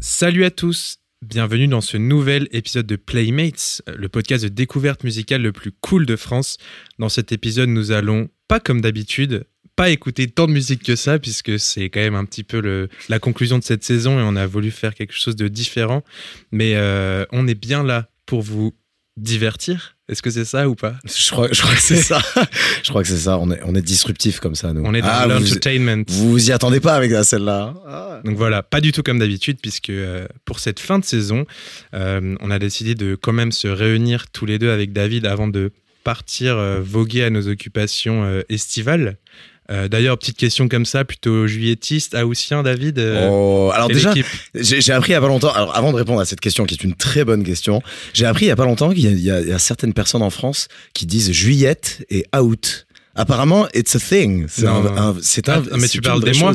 Salut à tous, bienvenue dans ce nouvel épisode de Playmates, le podcast de découverte musicale le plus cool de France. Dans cet épisode, nous allons, pas comme d'habitude, pas écouter tant de musique que ça, puisque c'est quand même un petit peu la conclusion de cette saison et on a voulu faire quelque chose de différent. Mais euh, on est bien là pour vous divertir. Est-ce que c'est ça ou pas? Je crois, je crois que c'est ça. je crois que c'est ça. On est, on est disruptif comme ça, nous. On est dans Ah, l'entertainment. Vous vous y attendez pas avec celle-là. Ah. Donc voilà, pas du tout comme d'habitude, puisque euh, pour cette fin de saison, euh, on a décidé de quand même se réunir tous les deux avec David avant de partir euh, voguer à nos occupations estivales. Euh, D'ailleurs, petite question comme ça, plutôt juillettiste, haussien, David euh, Oh, alors déjà, j'ai appris il y a pas longtemps. Alors avant de répondre à cette question, qui est une très bonne question, j'ai appris il y a pas longtemps qu'il y, a- y certaines personnes en France qui disent juillette et out. Apparemment, it's a thing. C'est un, un- Ah, mais tu parles des mois.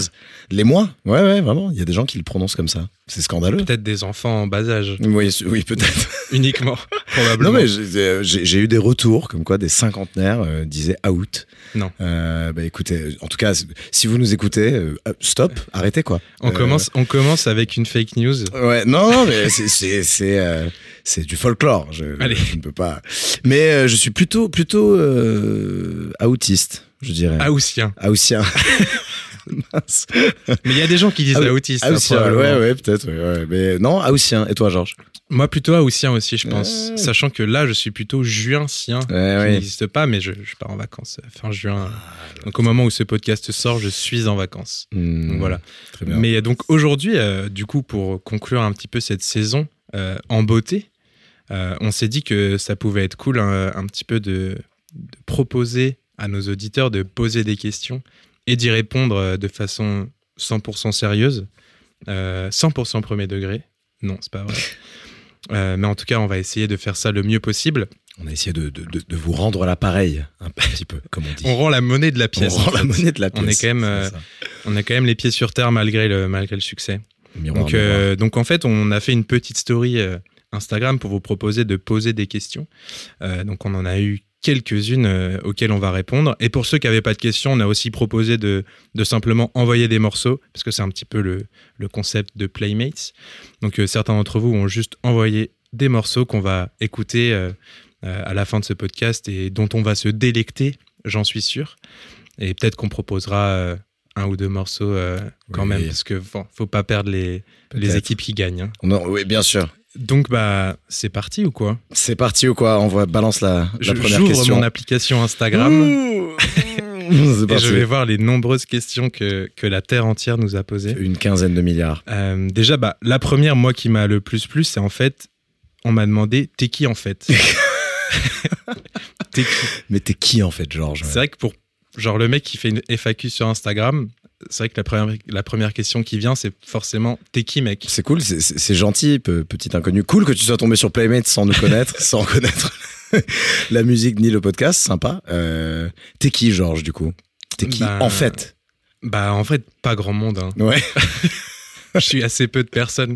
Les mois Ouais, ouais, vraiment. Il y a des gens qui le prononcent comme ça. C'est scandaleux. peut-être des enfants en bas âge, Oui, oui peut-être. uniquement, probablement. Non, mais j'ai j'ai- eu des retours comme quoi des cinquantenaires euh, disaient out. Non. Euh, bah écoutez, en tout cas, si vous nous écoutez, euh, stop, arrêtez quoi. on, Euh, commence, on commence avec une fake news. Ouais, non, non, mais c'est euh, du folklore. Je, Allez. je ne peux pas. Mais euh, je suis plutôt plutôt euh, autiste, je dirais. Haussien. Haussien. Mais il y a des gens qui disent Ah oui, autiste. hein, Haussien, ouais, ouais, peut-être. ouais, ouais. Mais non, haussien. Et toi, Georges? Moi, plutôt haussien aussi, je pense. Ouais. Sachant que là, je suis plutôt juincien. Ouais, qui n'existe pas, mais je, je pars en vacances euh, fin juin. Donc au moment où ce podcast sort, je suis en vacances. Hmm, Donc voilà. Très bien. Mais donc aujourd'hui, euh, du coup, pour conclure un petit peu cette saison euh, en beauté, euh, on s'est dit que ça pouvait être cool un, un petit peu de, de proposer à nos auditeurs de poser des questions et d'y répondre euh, de façon 100% sérieuse, euh, 100% premier degré. Non, c'est pas vrai. Euh, mais en tout cas, on va essayer de faire ça le mieux possible. On a essayé de, de, de, de vous rendre l'appareil un petit peu, comme on dit. On rend la monnaie de la On pièce. rend en la monnaie de la On est pièce. quand même, euh. On a quand même les pieds sur terre malgré le, malgré le succès. Miroir, Donc, miroir. euh, donc en fait, on a fait une petite story euh, Instagram pour vous proposer de poser des questions. Euh, donc on en a eu quelques-unes euh, auxquelles on va répondre. Et pour ceux qui n'avaient pas de questions, on a aussi proposé de, de simplement envoyer des morceaux, parce que c'est un petit peu le, le concept de Playmates. Donc euh, certains d'entre vous ont juste envoyé des morceaux qu'on va écouter euh, euh, à la fin de ce podcast et dont on va se délecter, j'en suis sûr. Et peut-être qu'on proposera un ou deux morceaux euh, quand Oui. même, parce que bon, faut pas perdre les, équipes qui gagnent. hein. Non, oui, bien sûr. Donc bah c'est parti ou quoi C'est parti ou quoi On va balance la, la Je- première J'ouvre question. mon application Instagram et je vais voir les nombreuses questions que, que la Terre entière nous a posées. Une quinzaine de milliards. Euh, déjà, bah, la première, moi, qui m'a le plus plu, c'est en fait, on m'a demandé, t'es qui en fait T'es qui Mais t'es qui en fait, Georges? C'est vrai que pour genre le mec qui fait une FAQ sur Instagram, c'est vrai que la première, la première question qui vient, c'est forcément, t'es qui mec? C'est cool, c'est- gentil, pe- petit inconnu. Cool que tu sois tombé sur Playmate sans nous connaître, sans connaître la musique ni le podcast, sympa. Euh, T'es qui, Georges, du coup? T'es qui Ben, en fait? Bah en fait, pas grand monde. hein. Ouais. je suis assez peu de personnes,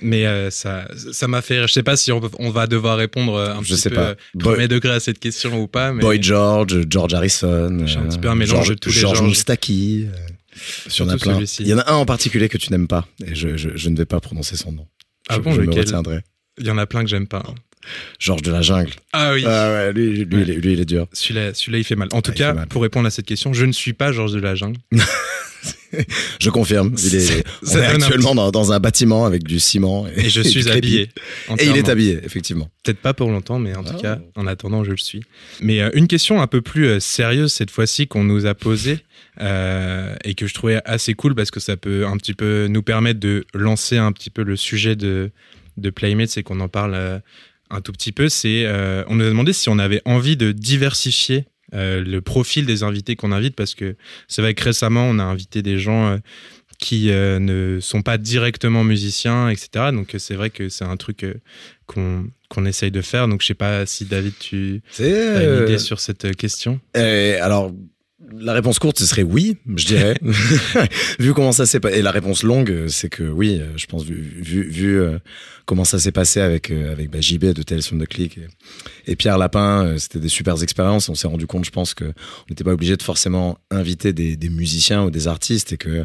mais euh, ça, ça m'a fait. rire. Je sais pas si on, on va devoir répondre euh, un Je petit sais peu pas. Boy- premier degré à cette question ou pas. Mais Boy George, George Harrison. Suis un euh, petit peu un mélange George, de tous les George Georges. Moustaki. Il y en a un en particulier que tu n'aimes pas, et je, je- je ne vais pas prononcer son nom. Ah je, bon, je me retiendrai. il y en a plein que j'aime pas. hein. Georges de la jungle. Ah oui. Ah ouais, lui, lui, Ouais. il, est, lui, il est dur. Celui-là, celui-là, il fait mal. En tout Ouais, il cas, pour répondre à cette question, je ne suis pas Georges de la Jungle. Je confirme. Il est, on actuellement dans, dans un bâtiment avec du ciment. Et je suis habillé. Et il est habillé, effectivement. Peut-être pas pour longtemps, mais en tout Ah. cas, en attendant, je le suis. Mais euh, une question un peu plus euh, sérieuse cette fois-ci qu'on nous a posée euh, et que je trouvais assez cool parce que ça peut un petit peu nous permettre de lancer un petit peu le sujet de, de Playmates et qu'on en parle euh, un tout petit peu. C'est, on nous a demandé si on avait envie de diversifier le profil des invités qu'on invite parce que c'est vrai que récemment, on a invité des gens. euh, qui euh, ne sont pas directement musiciens, etc. Donc euh, c'est vrai que c'est un truc euh, qu'on essaye de faire. Donc je sais pas si David, tu as une euh, idée sur cette euh, question. euh, alors, la réponse courte, ce serait oui, je dirais. vu comment ça s'est passé. Et la réponse longue, c'est que oui, euh, je pense, vu, vu, vu euh, comment ça s'est passé avec, euh, avec bah, JB de from the Click et, et Pierre Lapin, c'était des super expériences. On s'est rendu compte, je pense, qu'on n'était pas obligé de forcément inviter des, des, musiciens ou des artistes et que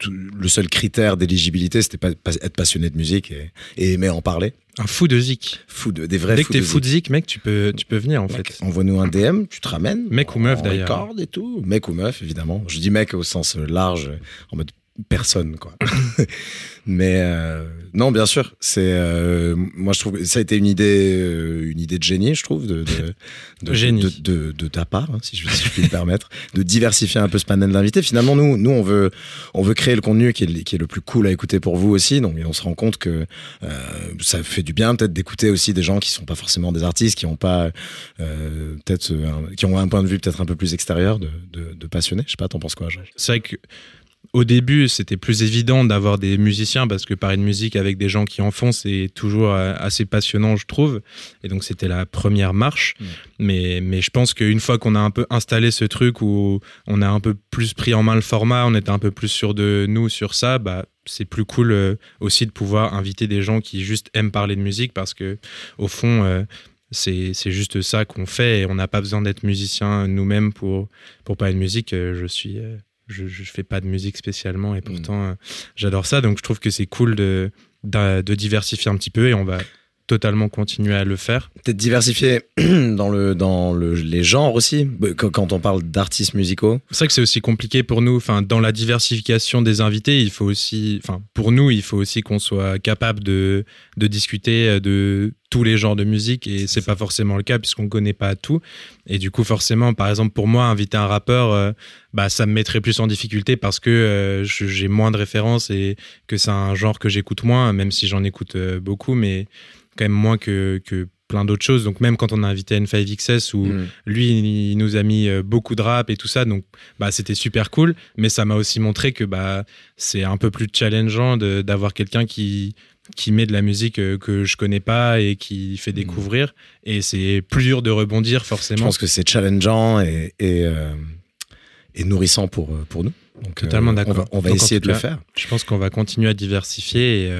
le seul critère d'éligibilité, c'était pas, être passionné de musique et, et aimer en parler. Un fou de zik. Fou de, des vrais Dès que t'es fou de zik, mec, tu peux, tu peux venir en fait. Envoie-nous un DM, tu te ramènes. Mec ou meuf d'ailleurs. et tout. Mec ou meuf, évidemment. Je dis mec au sens large, en mode personne, quoi. Mais euh, non, bien sûr, c'est euh, moi je trouve ça a été une idée, euh, une idée de génie, je trouve, de de, de, génie. de, de, ta part, hein, si, je, si je puis me permettre, de diversifier un peu ce panel d'invités. Finalement, nous, nous on veut on veut créer le contenu qui est, qui est le plus cool à écouter pour vous aussi. Donc, on se rend compte que ça fait du bien peut-être d'écouter aussi des gens qui sont pas forcément des artistes, qui ont pas peut-être qui ont un point de vue peut-être un peu plus extérieur de, de, de passionnés. Je sais pas, t'en penses quoi, Georges? C'est vrai que au début, c'était plus évident d'avoir des musiciens parce que parler de musique avec des gens qui en font, c'est toujours euh, assez passionnant, je trouve. Et donc, c'était la première marche. Mm. Mais, mais je pense qu'une fois qu'on a un peu installé ce truc où on a un peu plus pris en main le format, on était un peu plus sûr de nous sur ça, bah, c'est plus cool euh, aussi de pouvoir inviter des gens qui juste aiment parler de musique parce que, au fond, euh, c'est juste ça qu'on fait et on n'a pas besoin d'être musicien nous-mêmes pour, pour parler de musique. Je suis je, ne fais pas de musique spécialement et mm. pourtant euh, j'adore ça. Donc je trouve que c'est cool de, de, diversifier un petit peu et on va totalement continuer à le faire. Peut-être diversifier dans, le, dans le, les genres aussi, bah, quand on parle d'artistes musicaux. C'est vrai que c'est aussi compliqué pour nous. Enfin, dans la diversification des invités, il faut aussi, enfin, pour nous, il faut aussi qu'on soit capable de, de discuter euh, de tous les genres de musique et c'est pas forcément le cas puisqu'on connaît pas tout et du coup forcément par exemple pour moi inviter un rappeur euh, bah ça me mettrait plus en difficulté parce que euh, j'ai moins de références et que c'est un genre que j'écoute moins même si j'en écoute beaucoup mais quand même moins que, que plein d'autres choses. Donc même quand on a invité N5XS où mm. lui il nous a mis euh, beaucoup de rap et tout ça, donc bah c'était super cool. Mais ça m'a aussi montré que bah c'est un peu plus challengeant d'avoir quelqu'un qui qui met de la musique euh, que je connais pas et qui fait mm. découvrir. Et c'est plus dur de rebondir forcément. Je pense que c'est challengeant et, et, euh, et, nourrissant pour, pour nous. Donc, Totalement d'accord. On va, essayer de le faire. Je pense qu'on va continuer à diversifier et,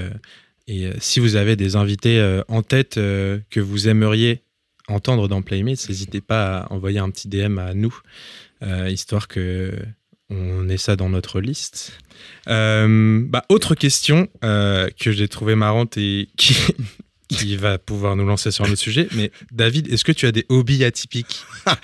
et euh, si vous avez des invités euh, en tête euh, que vous aimeriez entendre dans Playmates, n'hésitez pas à envoyer un petit DM à nous, histoire que on ait ça dans notre liste. bah, autre question que j'ai trouvé marrante et qui, qui va pouvoir nous lancer sur le sujet. Mais David, est-ce que tu as des hobbies atypiques?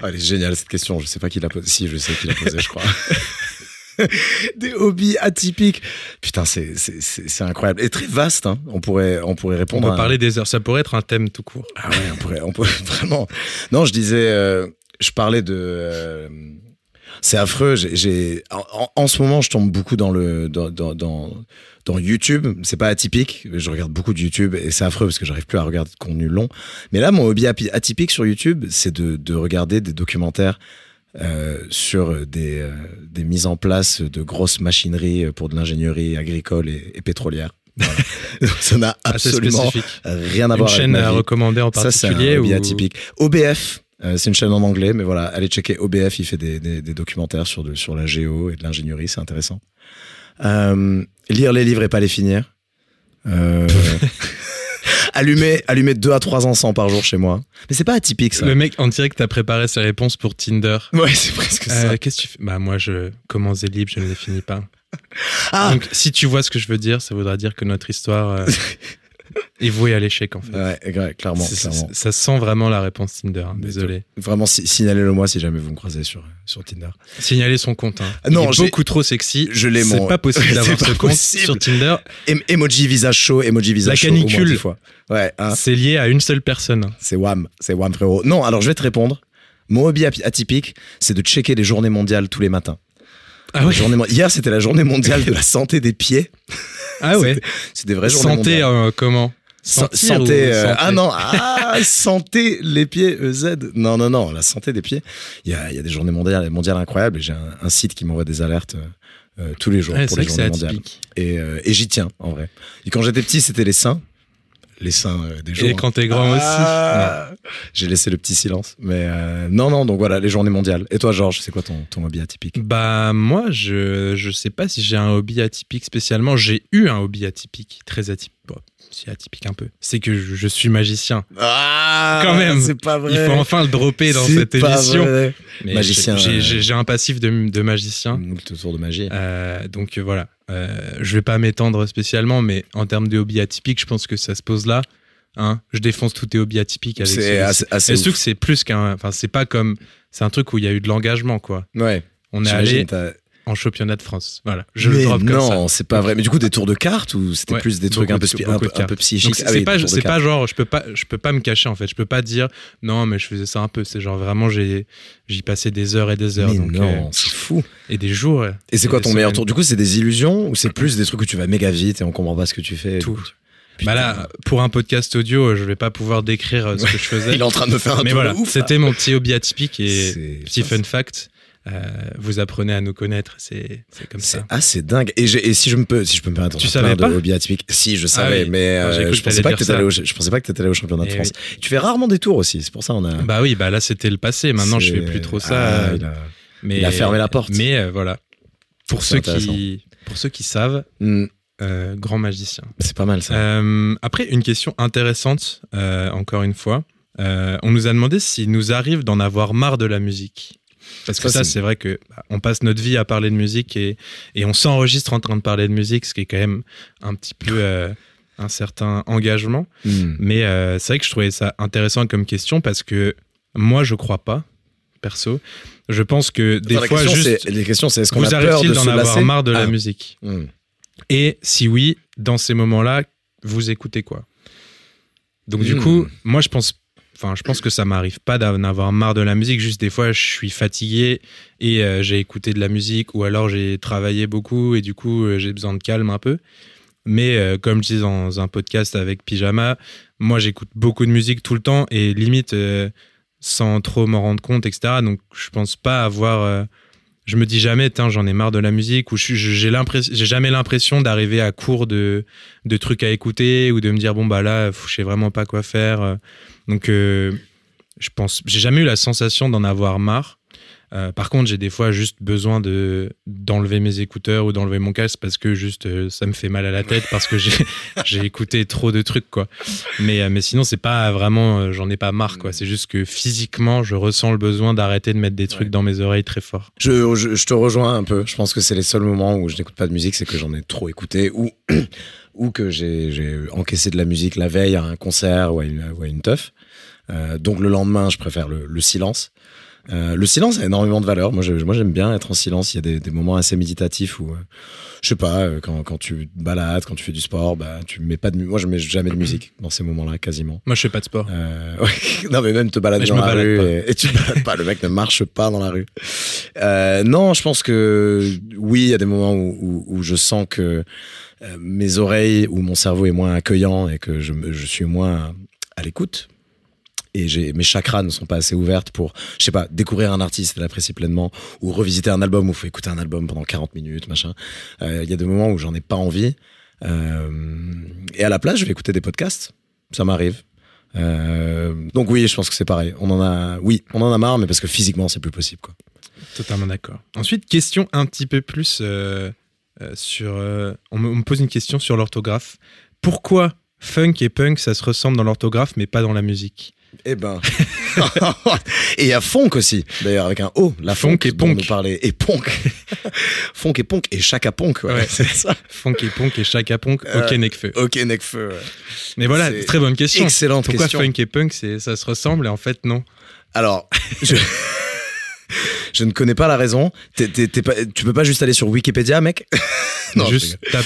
Elle est géniale cette question. Je sais pas qui l'a posée. Si, je sais qui l'a posée, je crois. des hobbies atypiques. Putain, c'est, c'est, incroyable. Et très vaste, hein. On pourrait, on pourrait répondre. On peut parler des heures. Ça pourrait être un thème tout court. Ah ouais, on pourrait, on pourrait vraiment. Non, je disais, euh, je parlais de. Euh, c'est affreux. J'ai, en, ce moment, je tombe beaucoup dans le, dans, dans, dans, YouTube. C'est pas atypique. Je regarde beaucoup de YouTube et c'est affreux parce que j'arrive plus à regarder de contenu long. Mais là, mon hobby atypique sur YouTube, c'est de, de regarder des documentaires euh, sur des, euh, des, mises en place de grosses machineries pour de l'ingénierie agricole et, pétrolière. ça n'a absolument rien à voir avec. Une chaîne à recommander en particulier Ça, c'est un atypique. OBF, euh, c'est une chaîne en anglais, mais voilà, allez checker OBF, il fait des, des, des documentaires sur, de, sur la géo et de l'ingénierie, c'est intéressant. lire les livres et pas les finir. allumer, allumer deux à trois encens par jour chez moi. Mais c'est pas atypique ça. Le mec, on dirait que t'as préparé ses réponses pour Tinder. Ouais, c'est presque ça. Euh, qu'est-ce que tu fais? Bah moi, je commence des livres, je ne les finis pas. Ah. Donc si tu vois ce que je veux dire, ça voudra dire que notre histoire euh, est vouée à l'échec en fait. Ouais, clairement, Ça sent vraiment la réponse Tinder. Hein, désolé. Vraiment, signalez-le moi si jamais vous me croisez sur sur Tinder. Signalez son compte. Hein. Non, Il est beaucoup trop sexy. Je l'ai C'est pas possible d'avoir ce compte sur Tinder. emoji visage chaud, emoji visage chaud. La canicule. fois. Ouais. Hein. C'est lié à une seule personne. C'est Wham, c'est Wham frérot. Non, alors je vais te répondre. Mon hobby atypique, c'est de checker les journées mondiales tous les matins. Ah ouais. Hier, c'était la journée mondiale de la santé des pieds. Ah ouais. C'est des vraies journées santé. Euh, comment santé, euh, ah non, ah, santé les pieds EZ. Non, non, non, la santé des pieds. Il y a, y a des journées mondiales, mondiales incroyables. J'ai un, site qui m'envoie des alertes euh, tous les jours pour les journées mondiales. Et, et j'y tiens, en vrai. Et quand j'étais petit, c'était les seins. Les seins euh, des jours. Et quand t'es grand Ah, J'ai laissé le petit silence. Mais euh, non, non, donc voilà, les journées mondiales. Et toi, Georges, c'est quoi ton, ton hobby atypique? Bah moi, je je sais pas si j'ai un hobby atypique spécialement. J'ai eu un hobby atypique, très atypique. Si atypique un peu. C'est que je, je suis magicien. Ah Quand même. C'est pas vrai. Il faut enfin le dropper dans C'est cette pas émission. vrai. Mais Magicien, j'ai- un passif de, de magicien. Tour de magie. Euh, donc euh, voilà, Euh, je vais pas m'étendre spécialement, mais en termes de hobby atypique, je pense que ça se pose là. Hein je défonce tous tes hobbies atypiques avec C'est assez, assez ouf. que c'est plus qu'un. Enfin, c'est pas comme. C'est un truc où il y a eu de l'engagement, quoi. Ouais. On est allé en championnat de France. Voilà, je Mais le drop comme ça. non, c'est pas vrai. Mais du coup, des tours de cartes ou c'était Ouais, plus des trucs un peu, de- un peu, un peu psychiques? C'est Ah oui, pas, c'est pas genre, je peux pas, je peux pas me cacher en fait. Je peux pas dire non, mais je faisais ça un peu. C'est genre vraiment, j'ai, j'y passais des heures et des heures. Mais donc, non, euh, c'est fou. et des jours. Et c'est quoi ton meilleur tour? Du coup, c'est des illusions ou c'est plus des trucs où tu vas méga vite et on comprend pas ce que tu fais? Tout. Bah là, pour un podcast audio, je vais pas pouvoir décrire euh, ce que je faisais. il est en train de me faire un Mais voilà, c'était mon petit hobby atypique et petit fun fact. Euh, vous apprenez à nous connaître, c'est c'est comme C'est ça. assez dingue. Et, si je me peux, si je peux me permettre, Tu savais plein pas de hobbies atypiques. Si, je savais, oui. mais euh, je pensais pas que allé au, ça. je pensais pas que t'étais allé au championnat de Eh France. Tu fais rarement des tours aussi, c'est pour ça on a. Bah oui, bah là c'était le passé. Maintenant, je c'est- fais plus trop ça. Ah, il a- mais il a fermé la porte. Mais euh, voilà, pour C'est ceux qui pour ceux qui savent, Hmm, euh, grand magicien. c'est pas mal ça. Après, une question intéressante, encore une fois. On nous a demandé s'il nous arrive d'en avoir marre de la musique. Parce que Ça, ça, c'est- vrai que bah, on passe notre vie à parler de musique et, et on s'enregistre en train de parler de musique, ce qui est quand même un petit peu euh, un certain engagement. Hmm. Mais euh, c'est vrai que je trouvais ça intéressant comme question parce que moi, je crois pas, perso. Je pense que des fois, question, juste, les questions, c'est est-ce qu'on a vous peur arrive-t-il de d'en avoir marre de la Ah. musique Hmm. et si oui, dans ces moments-là, vous écoutez quoi? Donc du Hmm. coup, moi je pense, enfin je pense que ça m'arrive pas d'en avoir marre de la musique. Juste des fois, je suis fatigué et euh, j'ai écouté de la musique ou alors j'ai travaillé beaucoup et du coup euh, j'ai besoin de calme un peu. Mais euh, comme je dis dans un podcast avec Pyjama, moi j'écoute beaucoup de musique tout le temps et limite sans trop m'en rendre compte, etc. Donc je pense pas avoir je me dis jamais, j'en ai marre de la musique, ou j'ai jamais l'impression d'arriver à court de, de trucs à écouter, ou de me dire, bon, bah là, je sais vraiment pas quoi faire. Euh, Donc, euh, je pense, j'ai jamais eu la sensation d'en avoir marre. Euh, par contre, j'ai des fois juste besoin de d'enlever mes écouteurs ou d'enlever mon casque parce que juste euh, ça me fait mal à la tête parce que j'ai j'ai écouté trop de trucs quoi. Mais euh, mais sinon c'est pas vraiment j'en ai pas marre quoi. C'est juste que physiquement je ressens le besoin d'arrêter de mettre des trucs Ouais. dans mes oreilles très fort. Je, je, je te rejoins un peu. Je pense que c'est les seuls moments où je n'écoute pas de musique, c'est que j'en ai trop écouté ou, ou que j'ai j'ai encaissé de la musique la veille à un concert ou à une, ou à une teuf. Donc le lendemain, je préfère le, le silence. Euh, le silence a énormément de valeur. Moi, j'aime bien être en silence. Il y a des, des moments assez méditatifs où, euh, je sais pas, euh, quand, quand tu balades, quand tu fais du sport, bah, tu mets pas de, moi, je mets jamais de musique dans ces moments-là, quasiment. Moi je fais pas de sport. Euh, ouais. non, mais même te balader dans la balade rue et, et tu te balades pas. Le mec ne marche pas dans la rue. Non, je pense que oui, il y a des moments où, où, où je sens que mes oreilles ou mon cerveau est moins accueillant et que je, je suis moins à l'écoute. Et mes chakras ne sont pas assez ouvertes pour, je sais pas, découvrir un artiste et l'apprécier pleinement, ou revisiter un album où il faut écouter un album pendant 40 minutes, machin. Euh, Il y a des moments où j'en ai pas envie. Euh, et à la place, je vais écouter des podcasts. Ça m'arrive. Euh, donc oui, je pense que c'est pareil. On en a, oui, on en a marre, mais parce que physiquement, c'est plus possible. Totalement d'accord. Ensuite, question un petit peu plus sur. on me pose une question sur l'orthographe. Pourquoi funk et punk ça se ressemble dans l'orthographe mais pas dans la musique? Eh ben. et il y a funk aussi, d'ailleurs, avec un O. La Funk funk, et nous parlait. Et punk. funk et punk. Et chaka punk, ouais. Ouais. C'est ça. Funk et punk et chaka punk, Euh, ok Nekfeu. Ok, Necfeu. ouais. Mais voilà, très bonne question. Excellente Pourquoi question. funk et punk ça se ressemble et en fait non Alors, je... je ne connais pas la raison. Pas... Tu peux pas juste aller sur Wikipédia, mec Non, Juste tape.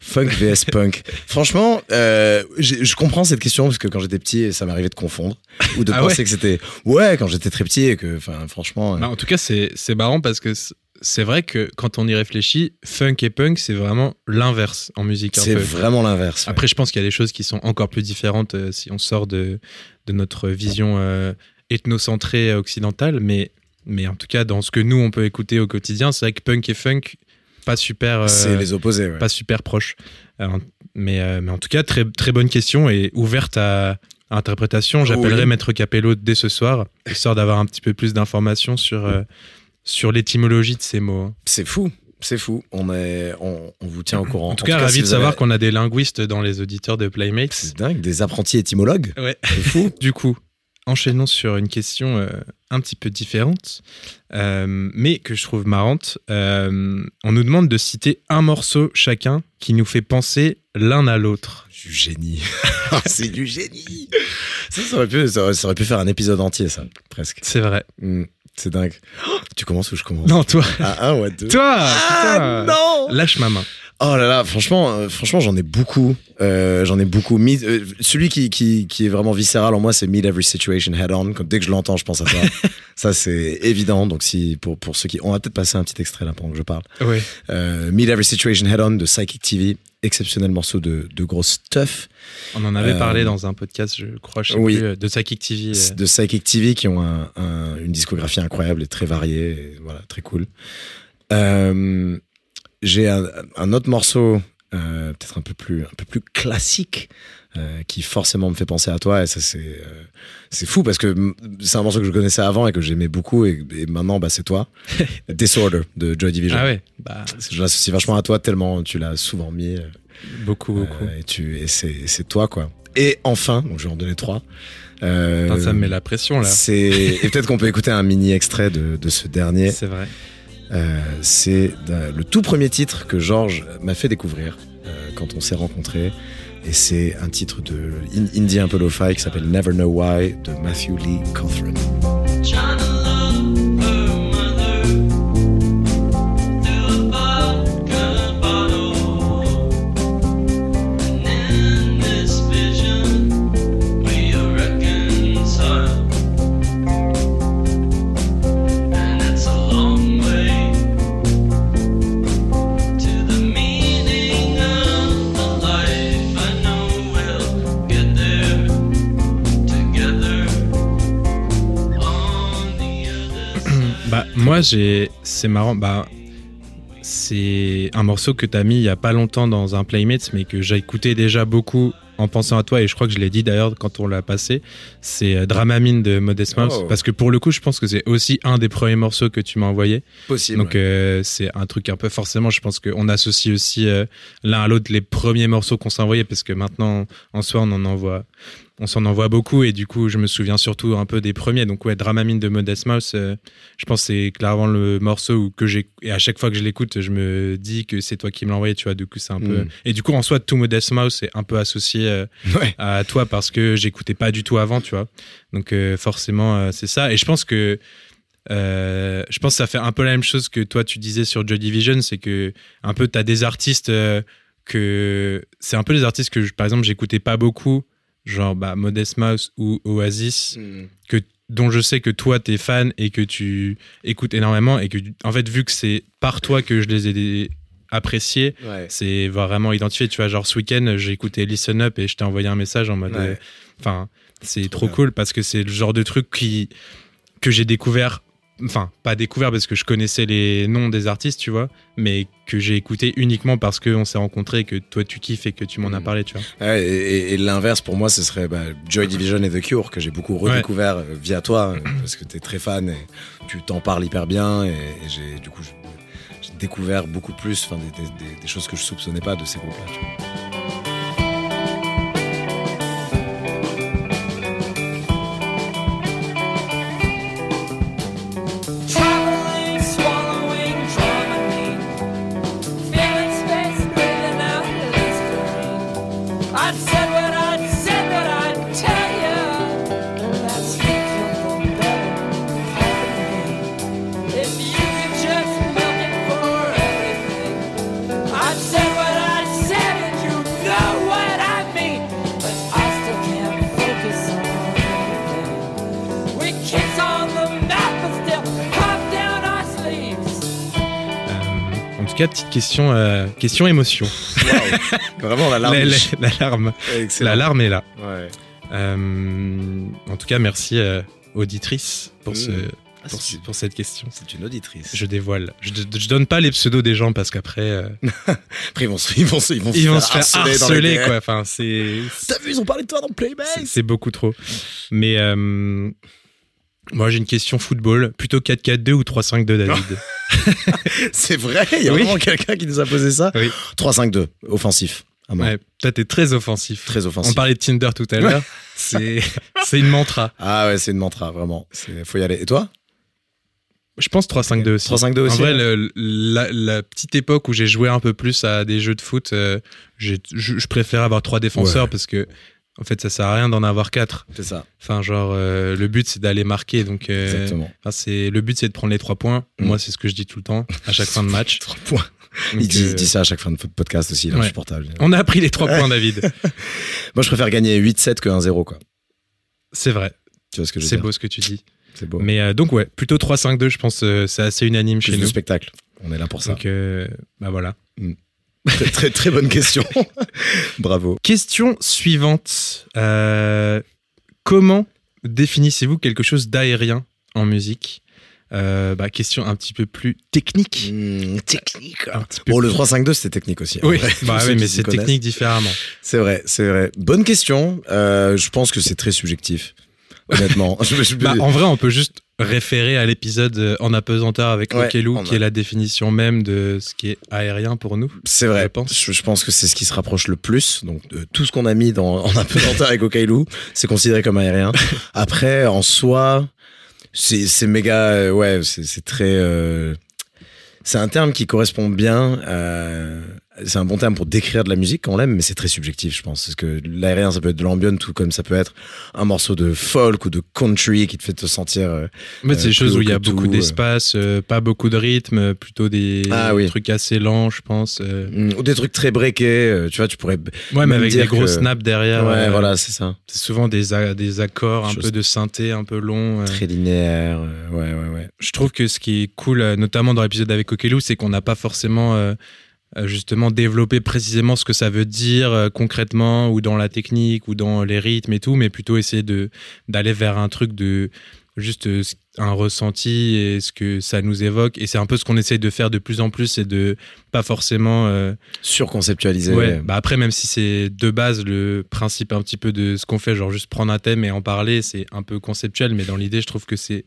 Funk vs punk. Franchement, euh, je comprends cette question parce que quand j'étais petit, ça m'arrivait de confondre ou de Ah penser ouais que c'était ouais quand j'étais très petit et que, enfin, franchement, euh, Bah, en tout cas, c'est, c'est marrant parce que c'est- vrai que quand on y réfléchit, funk et punk c'est vraiment l'inverse en musique. c'est vraiment l'inverse. ouais. Après, je pense qu'il y a des choses qui sont encore plus différentes euh, si on sort de, de notre vision ethnocentrée occidentale. Mais, mais en tout cas, dans ce que nous, on peut écouter au quotidien, c'est vrai que punk et funk, pas super, euh, c'est les opposés. ouais. pas super proches. Euh, Mais, euh, mais en tout cas, très, très bonne question et ouverte à, interprétation. J'appellerai Oui. Maître Capello dès ce soir, histoire d'avoir un petit peu plus d'informations sur, euh, sur l'étymologie de ces mots. hein. C'est fou. C'est fou. On, est, on, on vous tient au courant. En tout cas, ravi si de savoir avez- qu'on a des linguistes dans les auditeurs de Playmates. C'est dingue, des apprentis étymologues. Ouais. C'est fou. Du coup, enchaînons sur une question euh, un petit peu différente, euh, mais que je trouve marrante. Euh, on nous demande de citer un morceau chacun qui nous fait penser l'un à l'autre. Du génie. c'est du génie. Ça, ça aurait, pu, ça, aurait, ça aurait pu faire un épisode entier, ça, presque. C'est vrai. Hmm, c'est dingue. Oh, tu commences ou je commence? Non, toi. Ah, un ou à deux Toi Ah non Lâche ma main. Oh là là, franchement, euh, franchement, j'en ai beaucoup. Euh, j'en ai beaucoup. Meet- euh, celui qui, qui, qui est vraiment viscéral en moi, c'est Meet Every Situation Head On. Comme dès que je l'entends, je pense à ça. ça, c'est évident. Donc, si pour, pour ceux qui, on va peut-être passer un petit extrait là pendant que je parle. Oui. Meet Every Situation Head On de Psychic TV, exceptionnel morceau de, de gros stuff. On en avait parlé dans un podcast, je crois, je sais oui. plus, de Psychic TV. de Psychic TV qui ont un- un- une discographie incroyable et très variée, et voilà, très cool. Euh, J'ai un, un autre morceau, euh, peut-être un peu plus, un peu plus classique, euh, qui forcément me fait penser à toi, et ça c'est, euh, c'est fou parce que c'est un morceau que je connaissais avant et que j'aimais beaucoup, et, et maintenant bah c'est toi, Disorder de Joy Division. Ah ouais, bah, Je l'associe vachement à toi tellement tu l'as souvent mis. beaucoup, beaucoup. et tu, et c'est, toi quoi. Et enfin, donc je vais en donner trois. Putain, ça me met la pression là. c'est et peut-être qu'on peut écouter un mini extrait de, de ce dernier. C'est vrai. Euh, c'est euh, le tout premier titre que Georges m'a fait découvrir euh, quand on s'est rencontrés. Et c'est un titre de in- indie un peu lo-fi qui s'appelle Never Know Why de Matthew Lee Cothran. Moi, j'ai. C'est marrant. Bah, c'est un morceau que t'as mis il y a pas longtemps dans un Playmates, mais que j'ai écouté déjà beaucoup en pensant à toi, et je crois que je l'ai dit d'ailleurs quand on l'a passé. C'est euh, Dramamine de Modest Mouse. Oh. Parce que pour le coup, je pense que c'est aussi un des premiers morceaux que tu m'as envoyé. Possible. Donc, euh, c'est un truc un peu forcément, je pense qu'on associe aussi euh, l'un à l'autre les premiers morceaux qu'on s'est envoyés, parce que maintenant, en soi, on en envoie. On s'en envoie beaucoup et du coup, je me souviens surtout un peu des premiers. Donc, ouais, Dramamine de Modest Mouse, euh, je pense que c'est clairement le morceau où que j'ai. Et à chaque fois que je l'écoute, je me dis que c'est toi qui me l'as envoyé, tu vois. Du coup, c'est un peu. Mm. Et du coup, en soi, tout Modest Mouse est un peu associé euh, Ouais. à toi parce que j'écoutais pas du tout avant, tu vois. Donc, euh, forcément, c'est ça. Et je pense que. euh, je pense que ça fait un peu la même chose que toi tu disais sur Joy Division, c'est que un peu t'as des artistes euh, que c'est un peu les artistes que je- par exemple j'écoutais pas beaucoup, genre bah, Modest Mouse ou Oasis, Mm. que dont je sais que toi t'es fan et que tu écoutes énormément et que en fait vu que c'est par toi que je les ai appréciés, Ouais. c'est vraiment identifié. Tu vois, genre ce week-end j'ai écouté Listen Up et je t'ai envoyé un message en mode, Ouais. euh, enfin c'est Trop trop, cool parce que c'est le genre de truc qui que j'ai découvert. Enfin, pas découvert parce que je connaissais les noms des artistes, tu vois, mais que j'ai écouté uniquement parce qu'on s'est rencontrés, que toi tu kiffes et que tu m'en as Mm. parlé, tu vois. Ouais, et, l'inverse pour moi, ce serait bah, Joy Division et The Cure que j'ai beaucoup redécouvert euh, via toi euh, parce que t'es très fan et tu t'en parles hyper bien et, et j'ai du coup j'ai découvert beaucoup plus, enfin des, des- des- des choses que je soupçonnais pas de ces groupes-là. tu vois. Cas, petite question, euh, question émotion. Vraiment la larme. La- la- Excellent. l'alarme est là. Ouais. Euh, en tout cas, merci euh, auditrice pour ce Mm. Ah, pour, c'est- pour cette question. C'est une auditrice. Je dévoile. Je, je donne pas les pseudos des gens parce qu'après euh, Après, ils vont se, ils vont se, ils vont ils vont se faire harceler dans les harceler DM. quoi. Enfin c'est T'as vu, ils ont parlé de toi dans Playbase c'est beaucoup trop. Mais euh, moi j'ai une question football. Plutôt 4-4-2 ou 3-5-2 David C'est vrai, il y a Oui. vraiment quelqu'un qui nous a posé ça. Oui. 3-5-2, offensif. Ah. Ouais, toi t'es très offensif. Très offensif. On parlait de Tinder tout à l'heure. C'est une mantra. Ah ouais, c'est une mantra, vraiment. Faut y aller. Et toi? Je pense 3-5-2 aussi. 3-5-2 aussi, En vrai, le- la, la petite époque où j'ai joué un peu plus à des jeux de foot, euh, je, je préfère avoir trois défenseurs Ouais. parce que, en fait, ça sert à rien d'en avoir quatre. C'est ça, Enfin, genre, euh, le but c'est d'aller marquer. Donc, euh, exactement. c'est le but c'est de prendre les trois points. Mm. Moi, c'est ce que je dis tout le temps à chaque fin de match. Trois points. Donc, Il dit, euh, il dit ça à chaque fin de podcast aussi, il est ouais. insupportable. on a pris les trois points, David. Moi, je préfère gagner 8-7 que 1-0, quoi. C'est vrai. Tu vois ce que je veux C'est beau ce que tu dis. C'est beau. Mais donc ouais, plutôt 3-5-2, je pense, c'est assez unanime Plus chez nous. spectacle. On est là pour ça. Donc bah voilà. Très, très, très bonne question. Bravo. Question suivante. Euh, comment définissez-vous quelque chose d'aérien en musique Euh, bah, Question un petit peu plus technique. Hmm, technique. Un petit peu Bon, le plus- 3-5-2, c'était technique aussi. en Oui, vrai, bah oui, mais c'est technique différemment. C'est vrai, c'est vrai. Bonne question. Euh, je pense que c'est très subjectif. Honnêtement. Bah, en vrai, on peut juste référer à l'épisode euh, en apesanteur avec Ouais, qui a- est la définition même de ce qui est aérien pour nous. C'est vrai. je pense. Je, je pense que c'est ce qui se rapproche le plus. Donc, de tout ce qu'on a mis dans, en apesanteur avec Okailou, c'est considéré comme aérien. Après, en soi, c'est méga. euh, ouais, c'est très. euh, c'est un terme qui correspond bien. euh, c'est un bon terme pour décrire de la musique quand on l'aime, mais c'est très subjectif, je pense. Parce que l'aérien, ça peut être de l'ambient, tout comme ça peut être un morceau de folk ou de country qui te fait te sentir. euh, En fait, c'est Euh, des choses où il y a beaucoup tout, d'espace, euh, pas beaucoup de rythme, euh, plutôt des Ah oui. trucs assez lents, je pense. euh. mm, ou des trucs très breakés. euh, tu vois, tu pourrais. Ouais, mais avec des gros que- snaps derrière. ouais, euh, voilà, c'est ça. C'est souvent des, a- des accords, un peu de synthé, un peu long. euh. Très linéaire. euh, ouais, ouais, ouais. Je trouve que ce qui est cool, euh, notamment dans l'épisode avec Okelou, c'est qu'on n'a pas forcément euh, euh, justement développé précisément ce que ça veut dire euh, concrètement, ou dans la technique, ou dans les rythmes et tout, mais plutôt essayer d'aller vers un truc de juste euh, un ressenti et ce que ça nous évoque. Et c'est un peu ce qu'on essaye de faire de plus en plus, c'est de pas forcément euh, Surconceptualisé. Ouais, bah après, même si c'est de base le principe un petit peu de ce qu'on fait, genre juste prendre un thème et en parler, c'est un peu conceptuel, mais dans l'idée, je trouve que c'est.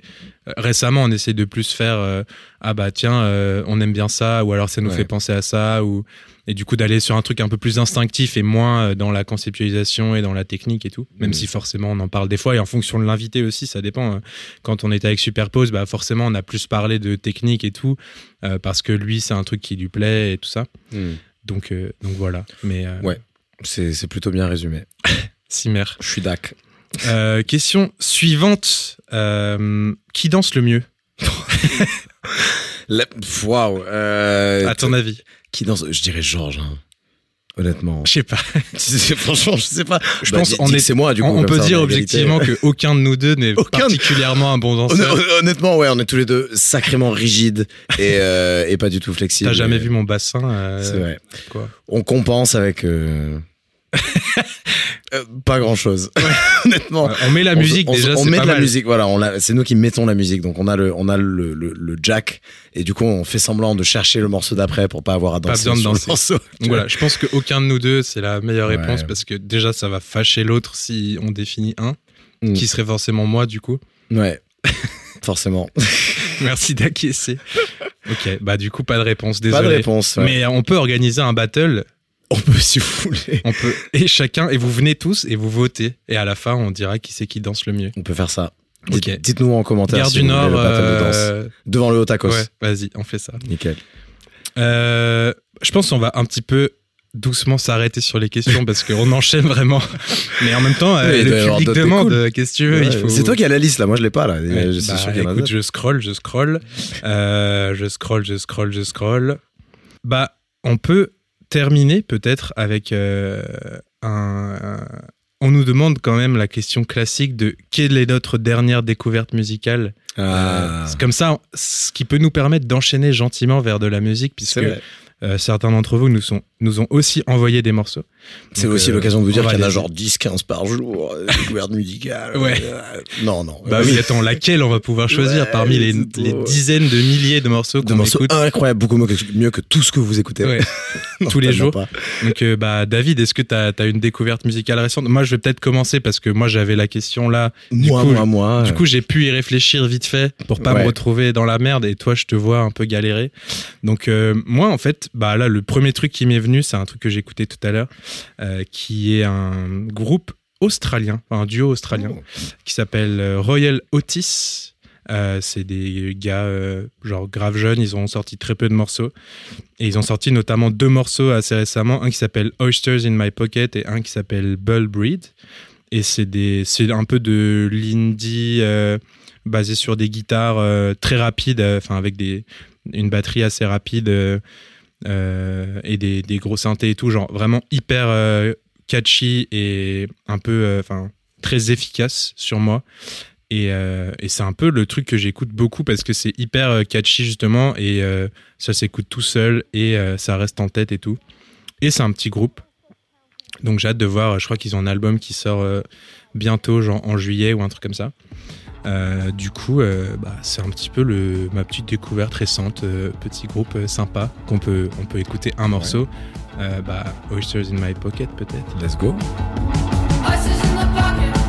euh, récemment, on essaie de plus faire euh, Ah bah tiens, euh, on aime bien ça, ou alors ça nous Ouais. fait penser à ça, ou. Et du coup, d'aller sur un truc un peu plus instinctif et moins dans la conceptualisation et dans la technique et tout. Même Mhm. si forcément on en parle des fois et en fonction de l'invité aussi, ça dépend. euh. Quand on était avec Superpose, bah forcément on a plus parlé de technique et tout, euh, parce que lui, c'est un truc qui lui plaît et tout ça. Hmm. Donc, euh, donc voilà. Mais euh, Ouais. C'est plutôt bien résumé. Simer. Je suis d'ac. Question suivante. Qui danse le mieux? Waouh. À ton avis? Qui danse Je dirais Georges. hein. Honnêtement. Je sais pas. Franchement, je sais pas. Je Bah, pense dis- on est- c'est moi du coup. on, peut ça, dire objectivement que aucun de nous deux n'est Aucun particulièrement un bon danseur. hon- Honnêtement, ouais, on est tous les deux sacrément rigides et, euh, et pas du tout flexibles. T'as jamais vu mon bassin euh, C'est vrai. quoi. On compense avec. euh, euh, pas grand chose. Honnêtement. On met la musique on, déjà. on met pas de la musique, voilà, c'est nous qui mettons la musique, donc on a le, on a le, le, le jack et du coup on fait semblant de chercher le morceau d'après pour pas avoir à Pas danser besoin de danser. morceau. Donc voilà, je pense qu'aucun de nous deux c'est la meilleure Ouais. réponse parce que déjà ça va fâcher l'autre si on définit un, Mm. qui serait forcément moi du coup. Ouais, forcément. Merci d'acquiescer. ok, bah du coup pas de réponse, désolé. Pas de réponse. ouais. Mais on peut organiser un battle on peut si vous voulez. On peut et chacun et vous venez tous et vous votez et à la fin on dira qui c'est qui danse le mieux. On peut faire ça. Dites-nous en commentaire Gare si du vous Nord. de danse. euh, Devant le tacos. ouais, vas-y, on fait ça. Nickel. Euh, je pense qu'on va un petit peu doucement s'arrêter sur les questions parce qu'on enchaîne vraiment. Mais en même temps, euh, Oui, le public demande cool. qu'est-ce que tu veux. il Ouais, faut... C'est toi qui as la liste là, moi je l'ai pas là. Ouais, Je suis bah, sûr qu'il y en a écoute, je scroll, je scroll, je scroll, je scroll, je scroll. Bah, on peut terminer peut-être avec euh, un, un- On nous demande quand même la question classique de quelle est notre dernière découverte musicale. Ah, Euh, c'est comme ça, ce qui peut nous permettre d'enchaîner gentiment vers de la musique, puisque. Euh, certains d'entre vous nous, sont, nous ont aussi envoyé des morceaux. C'est aussi euh, l'occasion de vous dire qu'il y en a genre 10-15 par jour, euh, découvertes musicales. Ouais. Non, non. Bah oui, attends, laquelle on va pouvoir choisir Ouais, parmi les, dizaines de milliers de morceaux De qu'on morceaux écoute incroyables, beaucoup mieux que, tout ce que vous écoutez. Ouais. Non, tous les jours. pas. Donc, euh, bah, David, est-ce que tu as, une découverte musicale récente? Moi, je vais peut-être commencer parce que moi, j'avais la question là. Du Moi, coup, moi, moi. Du coup, j'ai pu y réfléchir vite fait pour pas Ouais. me retrouver dans la merde et toi, je te vois un peu galérer. Donc, euh, moi, en fait, bah là, le premier truc qui m'est venu, c'est un truc que j'ai écouté tout à l'heure, euh, qui est un groupe australien, un duo australien, Oh. qui s'appelle euh, Royal Otis. Euh, c'est des gars euh, genre grave jeunes, ils ont sorti très peu de morceaux et ils ont sorti notamment deux morceaux assez récemment, un qui s'appelle Oysters in My Pocket et un qui s'appelle Bull Breed et c'est des c'est un peu de l'indie euh, basé sur des guitares très rapides, enfin avec des une batterie assez rapide et des, des gros synthés et tout, genre vraiment hyper euh, catchy et un peu euh, enfin très efficace sur moi. Et, euh, et c'est un peu le truc que j'écoute beaucoup parce que c'est hyper euh, catchy justement et euh, ça s'écoute tout seul et euh, ça reste en tête et tout. Et c'est un petit groupe. Donc j'ai hâte de voir, je crois qu'ils ont un album qui sort euh, bientôt, genre en juillet ou un truc comme ça. Euh, du coup, euh, bah, c'est un petit peu le, ma petite découverte récente, euh, petit groupe euh, sympa qu'on peut, on peut écouter un morceau. Euh, bah, Oysters in My Pocket peut-être. Let's go. Ice is in the pocket,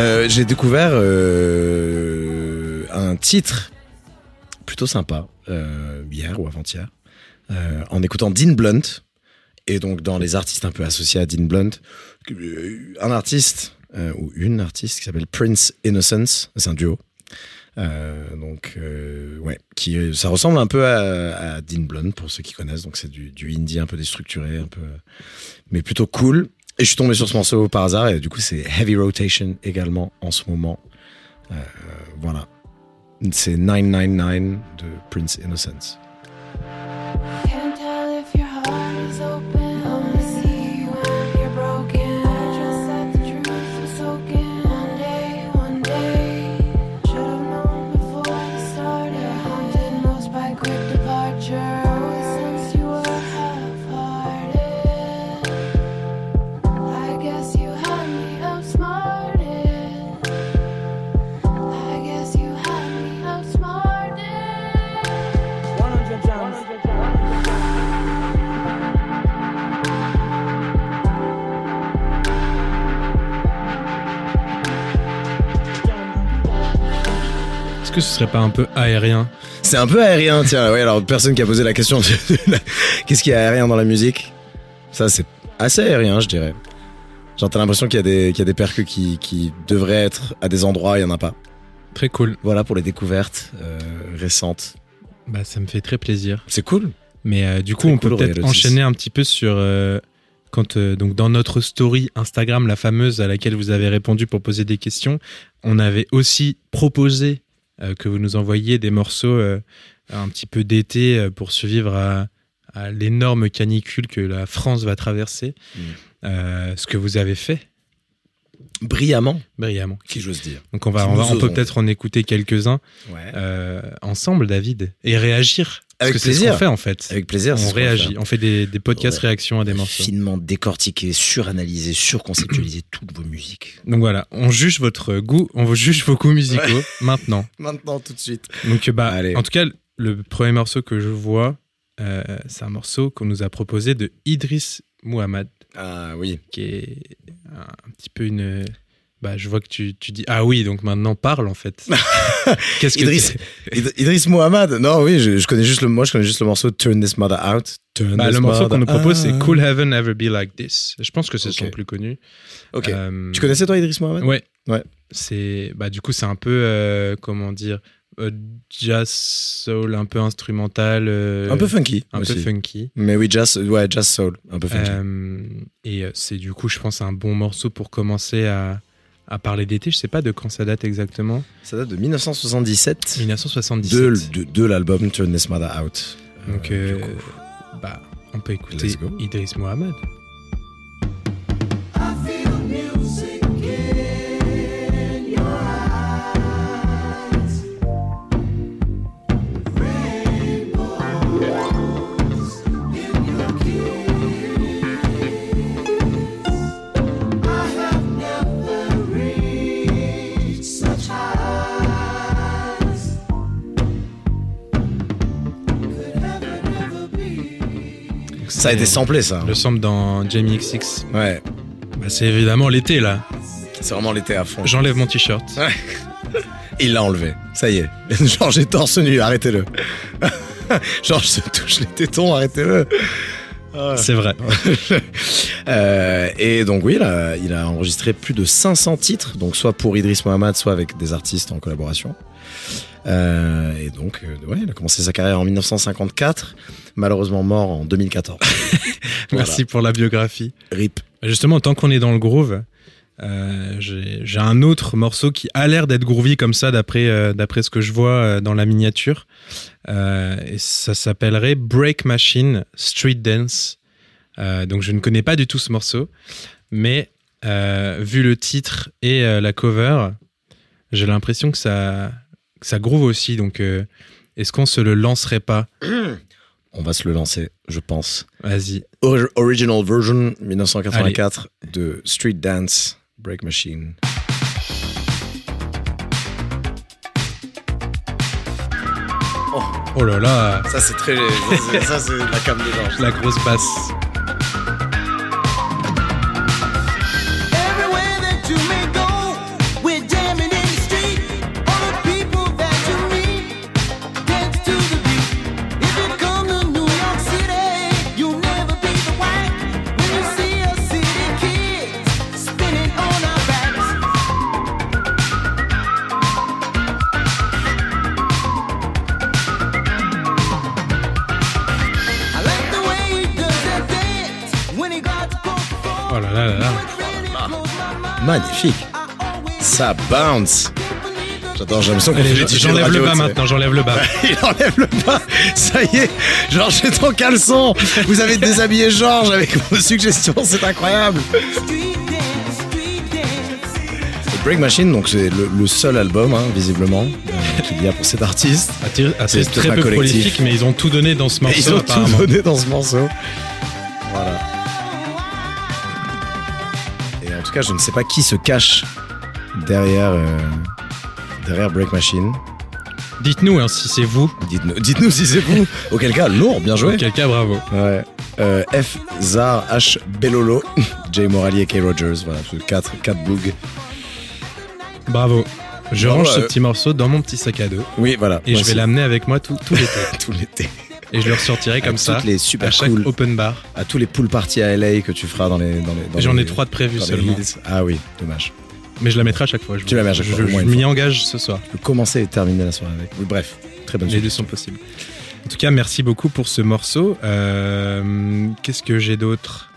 Euh, J'ai découvert euh, un titre plutôt sympa euh, hier ou avant-hier en écoutant Dean Blunt et donc dans les artistes un peu associés à Dean Blunt, un artiste ou une artiste qui s'appelle Prince Innocence, c'est un duo. Donc ouais, qui ça ressemble un peu à, à Dean Blunt pour ceux qui connaissent. Donc c'est du, du indie un peu déstructuré, un peu, mais plutôt cool. Et je suis tombé sur ce morceau par hasard et du coup c'est Heavy Rotation également en ce moment. Euh, voilà, c'est 999 de Prince Innocence. Que ce serait pas un peu aérien C'est un peu aérien, tiens. Oui, alors personne qui a posé la question. Qu'est-ce qui est aérien dans la musique? Ça, c'est assez aérien, je dirais. Genre, t'as l'impression qu'il y a des, qu'il y a des percus qui, qui devraient être à des endroits, il y en a pas. Très cool. Voilà pour les découvertes euh, récentes. Bah, ça me fait très plaisir. C'est cool. Mais euh, du coup, on peut peut-être enchaîner un petit peu sur euh, quand euh, donc dans notre story Instagram, la fameuse à laquelle vous avez répondu pour poser des questions, on avait aussi proposé que vous nous envoyiez des morceaux euh, un petit peu d'été euh, pour survivre à, à l'énorme canicule que la France va traverser. Mm. Euh, ce que vous avez fait Brillamment, brillamment. si j'ose dire. Donc on va, Qui on, va- nous on peut peut-être en écouter quelques-uns Ouais. euh, ensemble, David, et réagir. Parce Avec que c'est ce plaisir. qu'on fait en fait. Avec plaisir. on réagit, on fait des, des podcasts Ouais. réactions à des morceaux. Finement décortiquer, suranalyser, surconceptualiser toutes vos musiques. Donc voilà, on juge votre goût, on juge vos goûts musicaux maintenant. Maintenant, tout de suite. Donc bah, Allez. en tout cas, le premier morceau que je vois, euh, c'est un morceau qu'on nous a proposé de Idriss Muhammad, Ah oui. qui est un petit peu une, bah, je vois que tu, tu dis ah oui, donc maintenant parle en fait. Qu'est-ce que Idriss, Idriss Mohamed. Non, oui, je, je connais juste le, moi, je connais juste le morceau Turn This Mother Out. Turn Bah, This le morceau qu'on nous propose, c'est. Cool Heaven Ever Be Like This. Je pense que c'est son Ok. plus connu. Ok. Euh, Tu connaissais toi Idriss Mohamed? Ouais. Ouais. C'est bah du coup c'est un peu euh, comment dire euh, jazz soul un peu instrumental euh, Un peu funky. un aussi. peu funky. Mais oui, jazz, ouais, jazz soul, un peu funky. Euh, et c'est du coup je pense un bon morceau pour commencer à, à parler d'été. Je sais pas de quand ça date exactement. Ça date de 1977 1977. de, de, de l'album Turn This Mother Out. Donc Euh, euh, bah on peut écouter. Idriss Mohamed. Ça a été samplé ça. Le sample dans Jamie XX. Ouais, Bah, c'est évidemment l'été là. c'est vraiment l'été à fond. J'enlève mon t-shirt. Il l'a enlevé. Ça y est. Georges est torse nu, arrêtez-le. Georges se touche les tétons, arrêtez-le. C'est vrai. Euh, et donc oui, il a, il a enregistré plus de 500 titres, donc soit pour Idriss Mohamed, soit avec des artistes en collaboration. Euh, et donc, euh, ouais, il a commencé sa carrière en 1954, malheureusement mort en 2014. Merci pour la biographie. RIP. Justement, tant qu'on est dans le groove, euh, j'ai un autre morceau qui a l'air d'être groovy comme ça, d'après euh, d'après ce que je vois dans la miniature. Et ça s'appellerait Break Machine Street Dance. Donc je ne connais pas du tout ce morceau, mais vu le titre et la cover, j'ai l'impression que ça, ça groove aussi. Donc euh, est-ce qu'on se le lancerait pas On va se le lancer, je pense. Vas-y. Or- original version 1984 de Street Dance Break Machine. Oh là là, Ça c'est très, ça, c'est- la cam de Georges. la grosse basse. Ça bounce. J'adore, j'ai l'impression qu'on fait j'enlève le bas maintenant, j'enlève le bas. Il enlève le bas. Ça y est, Georges est en caleçon. Vous avez déshabillé Georges avec vos suggestions, c'est incroyable. Le Break Machine, donc c'est le, le seul album, hein, visiblement, euh, qu'il y a pour cet artiste. Attire- ah, C'est très peu collectif. prolifique, mais ils ont tout donné dans ce Et morceau ils ont apparemment. tout donné dans ce morceau. Voilà. Et en tout cas, je ne sais pas qui se cache derrière, euh, derrière Break Machine. Dites-nous hein, si c'est vous. Dites-nous dites-nous si c'est vous. Auquel cas, lourd, bien joué. Auquel cas, bravo. Ouais. Euh, F. Zar H. Bellolo, Jay Morali et K. Rogers. Voilà, 4 quatre bougs. Bravo. Je Bravo range à ce eux. petit morceau dans mon petit sac à dos Oui, voilà. et je vais l'amener avec moi tout, tout l'été. tout l'été. Et je le ressortirai comme À ça les à super chaque cool, open bar. à tous les pool parties à LA que tu feras dans les. Dans les dans J'en ai trois de prévus seulement. Ah oui, dommage. Mais je la mettrai à chaque fois. Je Tu la mets à chaque je- fois, au Je, moins je une m'y engage ce soir. Je peux commencer et terminer la soirée avec. Oui, bref, très bonne Les deux sont possibles. En tout cas, merci beaucoup pour ce morceau. Euh, Qu'est-ce que j'ai d'autre?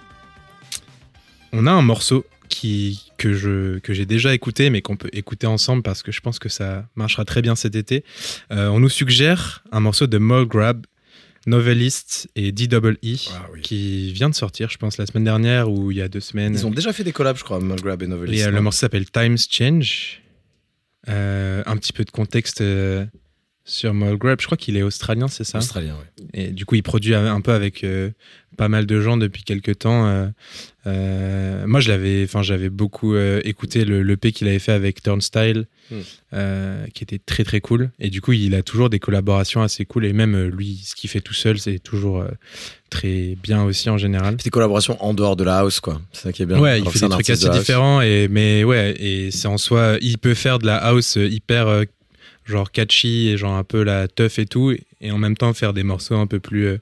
On a un morceau qui, que je que j'ai déjà écouté, mais qu'on peut écouter ensemble parce que je pense que ça marchera très bien cet été. Euh, on nous suggère un morceau de Moll Grab, Novelist et DEE, Ah oui. qui vient de sortir, je pense, la semaine dernière ou il y a deux semaines. Ils ont déjà fait des collabs, je crois, Mulgrab et Novelist. Et euh, le morceau s'appelle Times Change. Euh, un petit peu de contexte. euh, sur Mulgrab. Je crois qu'il est australien, c'est ça Australien, ouais. Et du coup, il produit un peu avec euh, pas mal de gens depuis quelques temps. euh, euh, moi, je l'avais, enfin, j'avais beaucoup écouté le l'EP qu'il avait fait avec Turnstile, Hmm. qui était très très cool. Et du coup, il a toujours des collaborations assez cool. Et même lui, ce qu'il fait tout seul, c'est toujours très bien aussi en général. Des collaborations en dehors de la house, quoi. C'est ça qui est bien. Ouais, il Alors fait des trucs assez de différents. Et mais ouais, et c'est en soi, il peut faire de la house hyper genre catchy et genre un peu la tough et tout, et en même temps faire des morceaux un peu plus euh,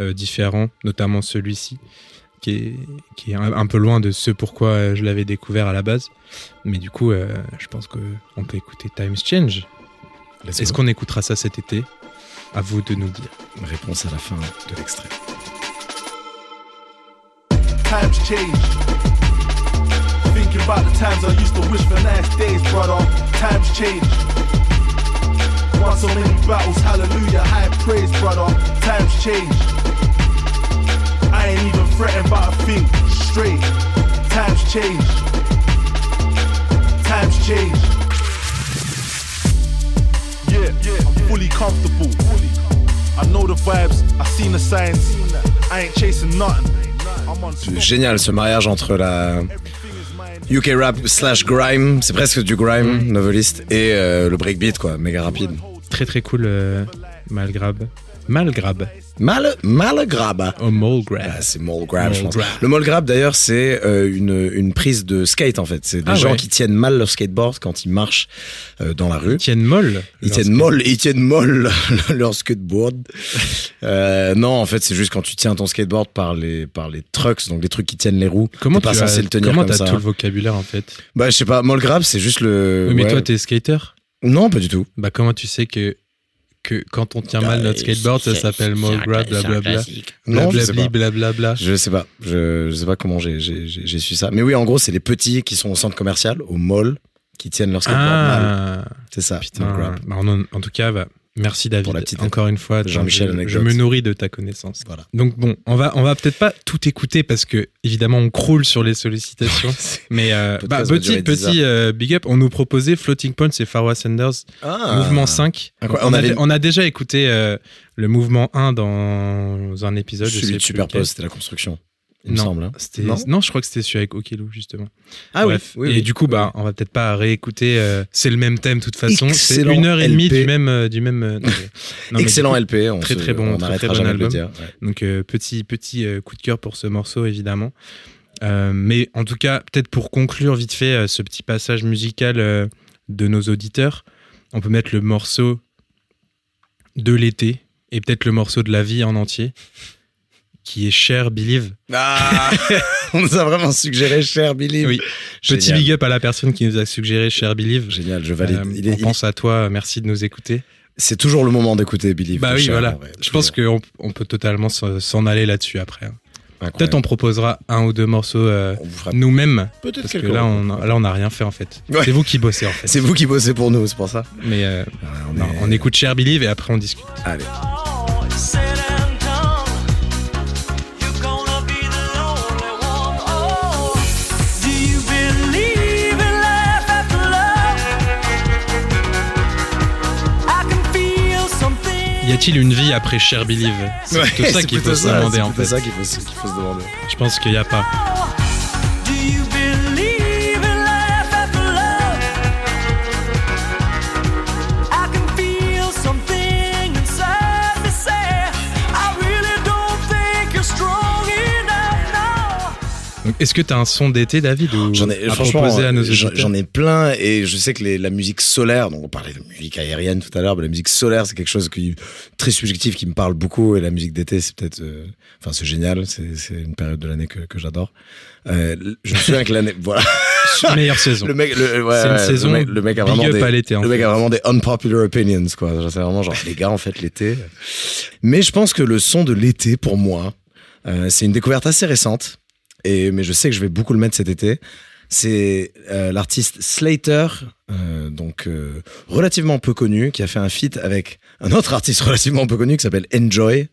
euh, différents, notamment celui-ci, qui est, qui est un, un peu loin de ce pourquoi euh, je l'avais découvert à la base. Mais du coup, euh, je pense qu'on peut écouter Times Change. Est-ce qu'on écoutera ça cet été? À vous de nous dire. Réponse à la fin de l'extrait. times change. Thinking about the times I used to wish for nice days, brother. Times change. Won so many battles, hallelujah, high praise, brother. Times change. I ain't even threatened by a thing, straight. Times change. Times change. Yeah, yeah, I'm fully comfortable. I know the vibes, I seen the signs. I ain't chasing nothing. I'm on génial ce mariage entre la UK rap slash grime, c'est presque du grime Mm. noveliste, et euh, le breakbeat, quoi, méga rapide. Très très cool, euh, Malgrab. Malgrab. Mal, mal grab. Oh, Mulgrab. Ah, c'est mole grab, je pense. Le mole grab, d'ailleurs, c'est euh, une, une prise de skate, en fait. C'est des Ah gens ouais. qui tiennent mal leur skateboard quand ils marchent euh, dans la rue. Ils tiennent molle. Ils tiennent molle, ils tiennent molle leur skateboard. Euh, non, en fait, c'est juste quand tu tiens ton skateboard par les par les trucks, donc les trucs qui tiennent les roues. Comment t'es pas tu censé as, le tenir comment comme t'as ça. tout le vocabulaire en fait? Bah, je sais pas. Molle grab, c'est juste le. Oui, Mais ouais. toi, t'es skater? Non, pas du tout. Bah comment tu sais que que quand on tient mal notre skateboard, ça s'appelle mole grab, blablabla, Non, je sais blablabli, pas. blablabla. Je sais pas. Je, je sais pas comment j'ai su ça. Mais oui, en gros, c'est les petits qui sont au centre commercial, au mall, qui tiennent leur skateboard mal. Ah, C'est ça. putain. Molle grab. Bah, en, en tout cas, bah, merci David. Pour la petite- Encore une fois, Jean-Michel je, me nourris de ta connaissance. Voilà. Donc bon, on va on va peut-être pas tout écouter parce que évidemment on croule sur les sollicitations. Mais euh, bah, petit durer 10 petit euh, big up, on nous proposait Floating Points et Farwa Sanders Ah. Mouvement 5. Incroyable. On, a, avait- on a déjà écouté euh, le mouvement 1 dans un épisode. Celui de lequel. c'était la construction. Il me Non, semble. hein. Non non, je crois que c'était celui avec Okelo justement. Ah Bref. oui. oui, et oui. du coup, bah, on va peut-être pas réécouter. euh, c'est le même thème de toute façon. C'est une heure et demie du même, euh, du même. euh, non, Excellent coup, LP. On très, se- très bon, On très, très bon album. dire. ouais. Donc petit petit coup de cœur pour ce morceau évidemment. Mais en tout cas, peut-être pour conclure vite fait ce petit passage musical de nos auditeurs, on peut mettre le morceau de l'été et peut-être le morceau de la vie en entier, qui est Cher Believe. Ah On nous a vraiment suggéré cher Billy. Oui. Petit big up à la personne qui nous a suggéré Cher Believe. Génial, je valide. Euh, Il est- on il- pense à toi, merci de nous écouter. C'est toujours le moment d'écouter Billy. bah oui, Cher, voilà. vrai, Je pense qu'on on peut totalement s'en aller là-dessus après. hein. Peut-être on proposera un ou deux morceaux euh, nous-mêmes. peut-être Parce que là, on, là, on n'a rien fait en fait. Ouais. C'est vous qui bossez en fait. C'est vous qui bossez pour nous, c'est pour ça. Mais euh, Ouais, on, non, est- on écoute Cher Believe et après on discute. Allez. Y a-t-il une vie après Cher Believe C'est Ouais, plutôt ça c'est qu'il faut plutôt se ça, demander c'est en fait. ça faut, se- qu'il faut se demander. Je pense qu'il n'y a pas. Est-ce que tu as un son d'été, David ou J'en ai, à franchement, proposer à nos j'en ai plein et je sais que les- la musique solaire, donc on parlait de musique aérienne tout à l'heure, mais la musique solaire c'est quelque chose qui très subjectif qui me parle beaucoup et la musique d'été c'est peut-être, euh, enfin c'est génial, c'est c'est une période de l'année que, que j'adore. Euh, je me souviens que l'année, voilà, Meilleure saison. le mec, le, ouais, C'est une ouais, saison le mec, le mec a vraiment des, l'été. le mec a vraiment des unpopular opinions, quoi. C'est vraiment genre, les gars, en fait, l'été. Mais je pense que le son de l'été, pour moi, euh, c'est une découverte assez récente. Et, mais je sais que je vais beaucoup le mettre cet été. C'est euh, l'artiste Slater, euh, donc euh, relativement peu connu, qui a fait un feat avec un autre artiste relativement peu connu qui s'appelle Enjoy.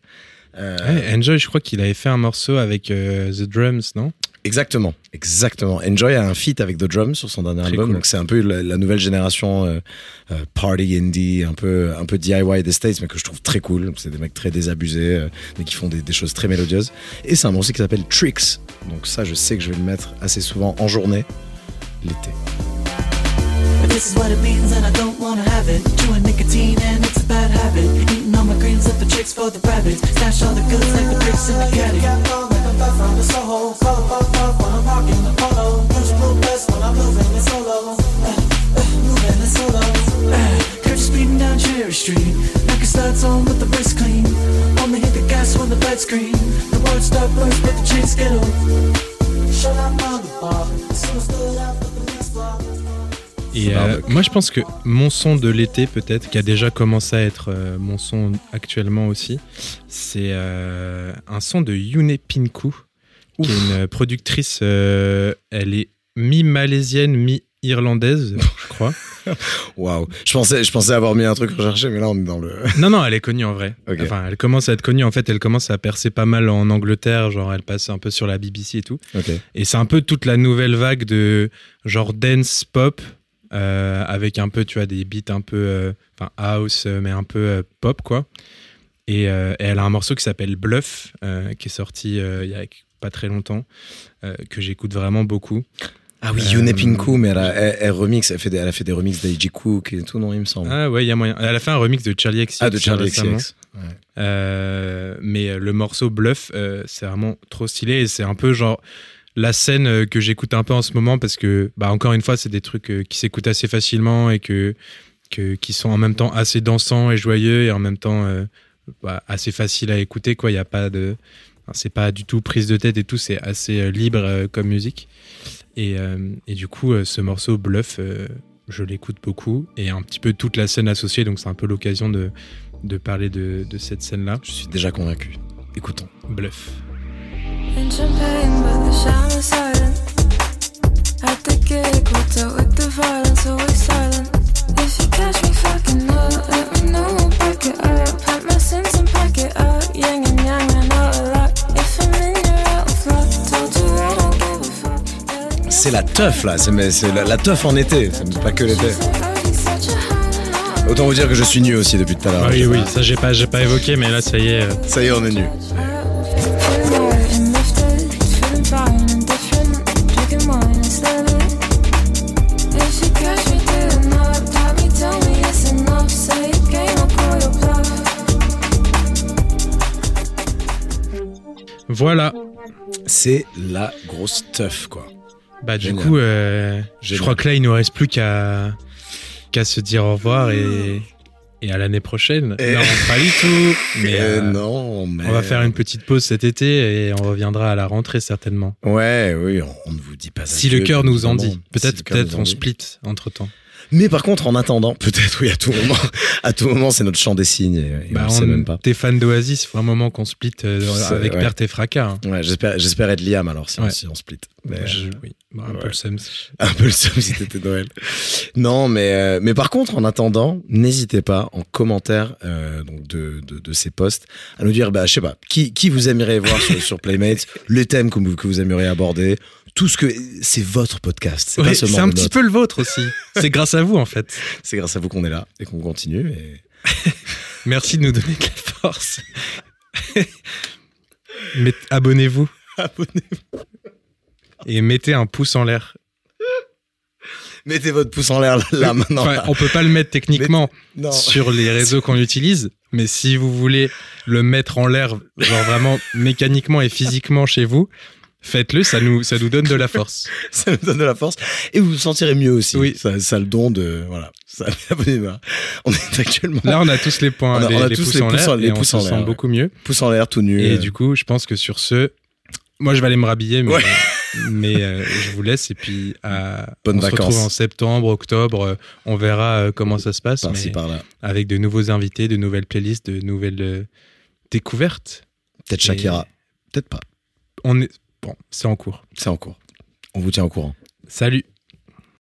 Enjoy, je crois qu'il avait fait un morceau avec The Drums, non? Exactement, exactement. Enjoy a un feat avec The Drum sur son dernier Très album, cool. donc c'est un peu la, la nouvelle génération euh, euh, party indie, un peu un peu DIY des States, mais que je trouve très cool. C'est des mecs très désabusés, euh, mais qui font des, des choses très mélodieuses. Et c'est un morceau qui s'appelle Tricks, donc ça je sais que je vais le mettre assez souvent en journée l'été. But this is what it means, and I don't wanna have it. Chewing nicotine, and it's a bad habit. Eating all my greens, left the tricks for the rabbits. Stash all the goods like the bricks in the caddy. from the Soho. I'm the polo. Best when I'm moving solo. Eh, eh, moving solo. Eh, speeding down Cherry Street. On with the clean. Only hit the gas when the green. The words start first, but the cheeks get old. Et euh, moi, je pense que mon son de l'été, peut-être, qui a déjà commencé à être euh, mon son actuellement aussi, c'est euh, un son de Yune Pinku, qui est une productrice. elle est mi-malaisienne, mi-irlandaise, je crois. Waouh, je pensais je pensais avoir mis un truc recherché, mais là on est dans le. non, non, elle est connue en vrai. Enfin, elle commence à être connue. En fait, elle commence à percer pas mal en Angleterre. Genre, elle passe un peu sur la BBC et tout. Et c'est un peu toute la nouvelle vague de genre dance pop euh, avec un peu, tu vois, des beats un peu, euh, house, euh, mais un peu pop quoi. Et, et elle a un morceau qui s'appelle Bluff, qui est sorti il y a pas très longtemps, que j'écoute vraiment beaucoup. Ah oui, Yune Pinku, mais elle, a, elle, elle remix, elle fait des, elle a fait des remixes d'Aiji Cook et tout, non, il me semble. Ah ouais, il y a moyen. Elle a fait un remix de Charlie XCX. Ah, de Charlie. Euh, mais le morceau Bluff, euh, c'est vraiment trop stylé et c'est un peu genre la scène euh, que j'écoute un peu en ce moment parce que, bah, encore une fois, c'est des trucs euh, qui s'écoutent assez facilement et que, que, qui sont en même temps assez dansants et joyeux et en même temps euh, bah, assez faciles à écouter. Quoi. Il y a pas de. c'est pas du tout prise de tête et tout, c'est assez libre euh, comme musique. Et, euh, et du coup, ce morceau Bluff, je l'écoute beaucoup et un petit peu toute la scène associée, donc c'est un peu l'occasion de, de parler de, de cette scène-là. Je suis déjà convaincu. Écoutons. Bluff. C'est la teuf là, c'est mais c'est la, la teuf en été, c'est pas que l'été. High Autant vous dire que je suis nu aussi depuis tout à l'heure. Ah oui, oui, ça j'ai pas, j'ai pas évoqué, mais là ça y est. euh, Ça y est, on est nu. Voilà. C'est la grosse teuf quoi. Bah du Génial. coup, euh, je crois que là il nous reste plus qu'à qu'à se dire au revoir et, et à l'année prochaine. Et- Non, pas du tout. Mais Euh, non, mais on va faire une petite pause cet été et on reviendra à la rentrée certainement. Ouais, oui, on, on ne vous dit pas. Si adieu, le cœur nous en dit. Peut-être, Si peut-être on split entre temps. Mais par contre, en attendant, peut-être oui, à tout moment, à tout moment, c'est notre chant des signes. Et, et Bah, on sait même pas. T'es fan d'Oasis, faut un moment qu'on split euh, avec ouais. perte et fracas. hein. Ouais, j'espère, j'espère être Liam alors si, on, si on split. Mais, Je- oui, bah, un peu le seum. un peu le seum si t'étais Noël. Non, mais euh, mais par contre, en attendant, n'hésitez pas en commentaire euh, donc de, de de ces posts à nous dire, bah je sais pas, qui qui vous aimeriez voir sur, sur Playmates, les thèmes que vous que vous aimeriez aborder, tout ce que c'est votre podcast. C'est Ouais, un petit peu le vôtre aussi. c'est grâce à vous en fait. C'est grâce à vous qu'on est là et qu'on continue. Et... Merci de nous donner de la force. Mais abonnez-vous Abonnez-vous. et mettez un pouce en l'air. Mettez votre pouce en l'air là, là, maintenant. Enfin, là. on peut pas le mettre techniquement sur les réseaux qu'on utilise, mais si vous voulez le mettre en l'air, genre vraiment mécaniquement et physiquement chez vous, faites-le, ça nous, ça nous donne de la force. ça nous donne de la force et vous vous sentirez mieux aussi. Oui. Ça, ça a le don de voilà. Ça. On est actuellement Là, on a tous les points, On a- les, on a les tous pouces les en pouces l'air et on pouces se en sent beaucoup mieux. pouce en l'air tout nu. Et euh, du coup, je pense que sur ce, moi, je vais aller me rhabiller, mais, Ouais. mais euh, je vous laisse. Et puis, à, Bonnes on se retrouve en septembre, octobre. euh, On verra euh, comment ça se passe, par-ci mais par-là. avec de nouveaux invités, de nouvelles playlists, de nouvelles découvertes. Peut-être Et- Shakira. Peut-être pas. On est bon, c'est en cours. C'est en cours. On vous tient au courant. Salut.